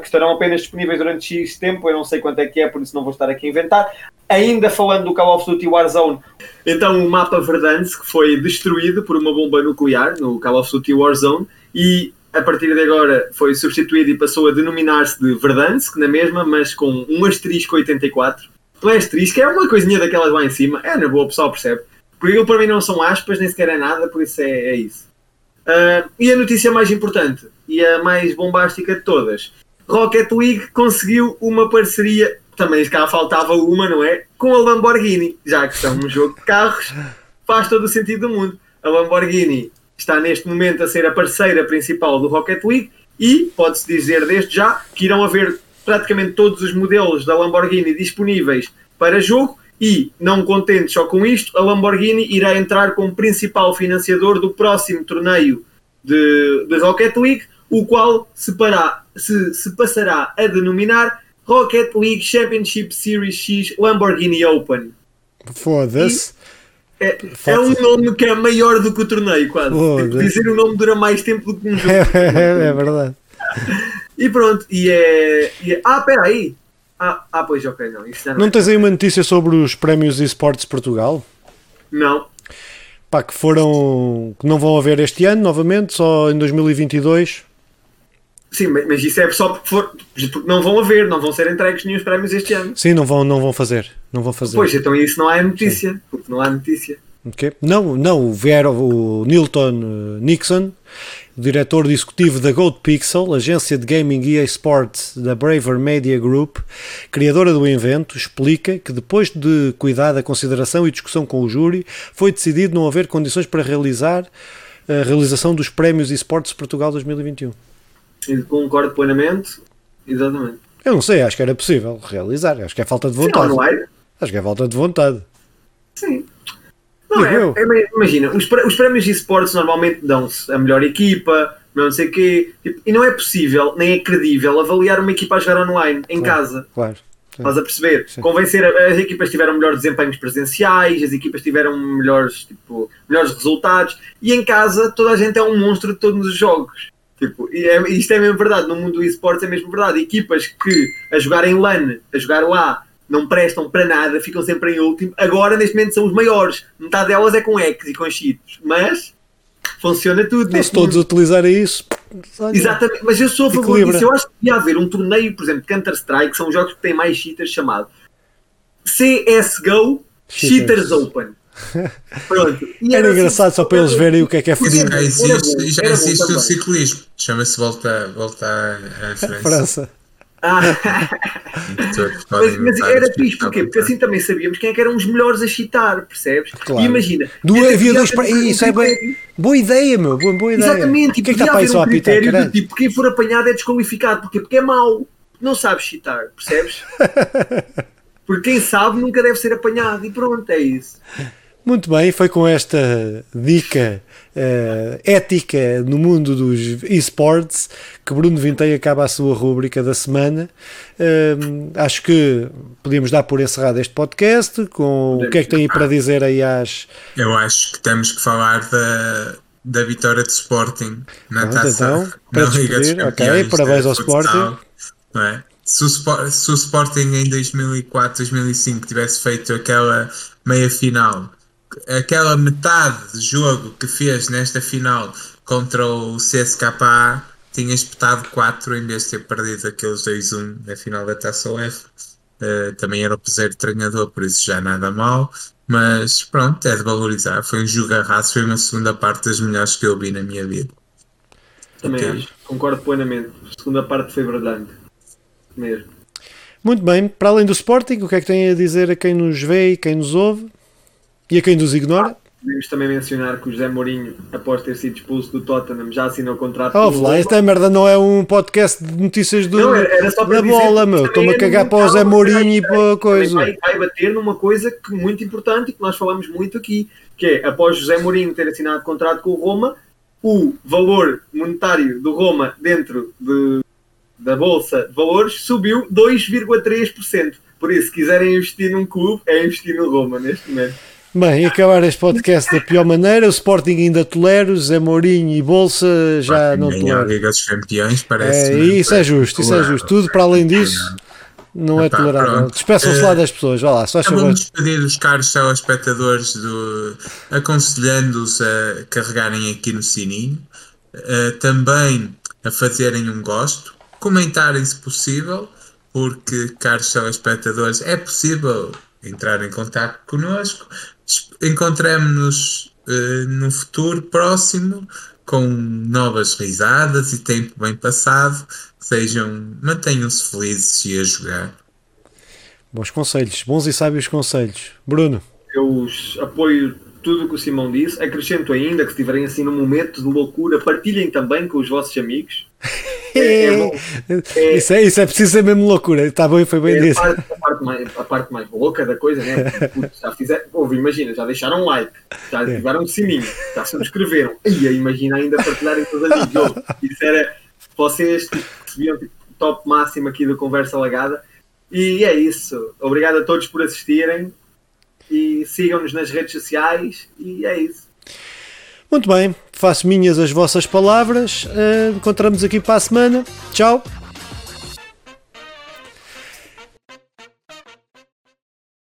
que estarão apenas disponíveis durante X tempo, eu não sei quanto é que é, por isso não vou estar aqui a inventar. Ainda falando do Call of Duty Warzone, então o mapa Verdansk foi destruído por uma bomba nuclear no Call of Duty Warzone e a partir de agora foi substituído e passou a denominar-se de Verdansk na mesma, mas com um asterisco 84. O asterisco é uma coisinha daquelas lá em cima, é na boa, o pessoal percebe. Porque aquilo para mim não são aspas, nem sequer é nada, por isso é, é isso. Uh, e a notícia mais importante e a mais bombástica de todas: Rocket League conseguiu uma parceria, também cá faltava uma, não é? Com a Lamborghini, já que são um jogo de carros, faz todo o sentido do mundo. A Lamborghini está neste momento a ser a parceira principal do Rocket League e pode-se dizer desde já que irão haver praticamente todos os modelos da Lamborghini disponíveis para jogo e, não contente só com isto, a Lamborghini irá entrar como principal financiador do próximo torneio de, de Rocket League, o qual se, pará, se, se passará a denominar Rocket League Championship Series X Lamborghini Open. Foda-se. É, é, um nome que é maior do que o torneio, quase. Tipo, dizer o nome dura mais tempo do que um jogo. é, é verdade. E pronto, e é, e é. Ah, espera aí. Ah, ah, pois, ok, não. Isso não, não tens aí uma notícia sobre os prémios eSports Portugal? Não. Pá, que foram. que não vão haver este ano novamente, só em 2022. Sim, mas isso é só porque, for, porque não vão haver, não vão ser entregues nenhum prémios este ano. Sim, não vão, não vão fazer. Não vão fazer. Pois, então isso não é notícia, Sim. porque não há notícia. Okay. Não, não, vieram o Nilton Nixon diretor executivo da Gold Pixel, agência de gaming e eSports da Braver Media Group, criadora do evento, explica que depois de cuidada consideração e discussão com o júri, foi decidido não haver condições para realizar a realização dos prémios eSports Portugal 2021. Concordo plenamente, exatamente. Eu não sei, acho que era possível realizar, acho que é falta de vontade. Sim, não é? Acho que é falta de vontade. Sim. Não, é, é, imagina, os, os prémios de esportes normalmente dão-se a melhor equipa, não sei o quê, tipo, e não é possível, nem é credível avaliar uma equipa a jogar online, em claro, casa. Claro. Estás a perceber? Sim. Convencer as equipas tiveram melhores desempenhos presenciais, as equipas tiveram melhores, tipo, melhores resultados, e em casa toda a gente é um monstro de todos os jogos. Tipo, e é, isto é mesmo verdade, no mundo do esportes é mesmo verdade. Equipas que a jogar em LAN, a jogar lá, não prestam para nada, ficam sempre em último. Agora, neste momento, são os maiores. Metade delas é com X e com cheats, mas funciona tudo. Se todos mundo. utilizarem isso, olha, Exatamente, mas eu sou a favor disso. Eu acho que devia haver um torneio, por exemplo, de Counter-Strike, que são jogos que têm mais cheaters, chamado CSGO Cheaters. Cheaters Open. Pronto. E Era assim, engraçado só para eles verem o que é que é fodido. Já Era existe, já era existe o ciclismo. Chama-se Volta, volta à França. França. Ah, mas, mas era fixe, porquê? Porque assim também sabíamos quem é que eram os melhores a cheatar, percebes? Claro. E imagina. Do- havia dois haver pa- um Isso é bem. Boa ideia, meu. Boa, boa ideia. Exatamente, O que é que está para isso um a apitar, critério caralho? do tipo, quem for apanhado é desqualificado, porque, porque é mau, não sabe cheatar, percebes? Porque quem sabe nunca deve ser apanhado e pronto, é isso. Muito bem, foi com esta dica eh, ética no mundo dos esportes que Bruno Vintei acaba a sua rúbrica da semana. Hum, acho que podíamos dar por encerrado este podcast com o que é que tem aí para dizer aí às. Eu acho que temos que falar da, da vitória do Sporting na Pronto, taça então, para na Liga dos despedir, ok, Campeões. parabéns de ao Sporting. é? se, o se o Sporting em 2004, 2005 tivesse feito aquela meia final, aquela metade de jogo que fez nesta final contra o CSKA, tinha espetado 4 em vez de ter perdido aqueles 2-1 na final da Taça UEFA. Uh, também era o terceiro treinador, por isso já nada mal. Mas pronto, é de valorizar. Foi um jogarraço, foi uma segunda parte das melhores que eu vi na minha vida. Também Ok. acho, concordo plenamente. A segunda parte foi brilhante. Mesmo. Muito bem, para além do Sporting, o que é que tem a dizer a quem nos vê e quem nos ouve e a quem nos ignora? Podemos também mencionar que o José Mourinho, após ter sido expulso do Tottenham, já assinou contrato Oh, com o lá, esta merda não é um podcast de notícias do, Não, era- só para da bola, meu. Estou-me a é cagar para o fundamental, Mourinho e para coisa. Vai, vai bater numa coisa que muito importante e que nós falamos muito aqui, que é após José Mourinho ter assinado contrato com o Roma, o valor monetário do Roma dentro de- da Bolsa de Valores subiu 2,3%. Por isso, se quiserem investir num clube, é investir no Roma neste momento. Bem, acabar este podcast da pior maneira. O Sporting ainda tolera, o Zé Mourinho e Bolsa já não Ganhar a. Liga dos Campeões parece. É, isso é justo, isso é justo. Tudo para além disso não é Epá, tolerável. Despeçam-se Eh, lá das pessoas, vá lá, só Eu favor. vou despedir os caros telespectadores do, aconselhando-os a carregarem aqui no sininho, eh, também a fazerem um gosto, comentarem se possível, porque, caros telespectadores, é possível entrar em contato connosco. Encontremos-nos eh, no futuro próximo com novas risadas e tempo bem passado. Sejam, mantenham-se felizes e a jogar. Bons conselhos, bons e sábios conselhos. Bruno, Eu os apoio tudo o que o Simão disse. Acrescento ainda que se estiverem assim num momento de loucura, partilhem também com os vossos amigos. É, é bom. É- isso, é, isso é preciso ser mesmo loucura. Está bem, foi bem É a dito. parte, a, parte mais, a parte mais louca da coisa, né? Putz, já fizeram, ouve, imagina, já deixaram like, já É. ativaram o sininho, já subscreveram. Ia, imagina ainda partilharem com os amigos. Isso era, vocês tipo, recebiam tipo, top máximo aqui do Conversa Lagada. E é isso. Obrigado a todos por assistirem e sigam-nos nas redes sociais. E é isso. Muito bem, faço minhas as vossas palavras. Eh, encontramos aqui para a semana. Tchau.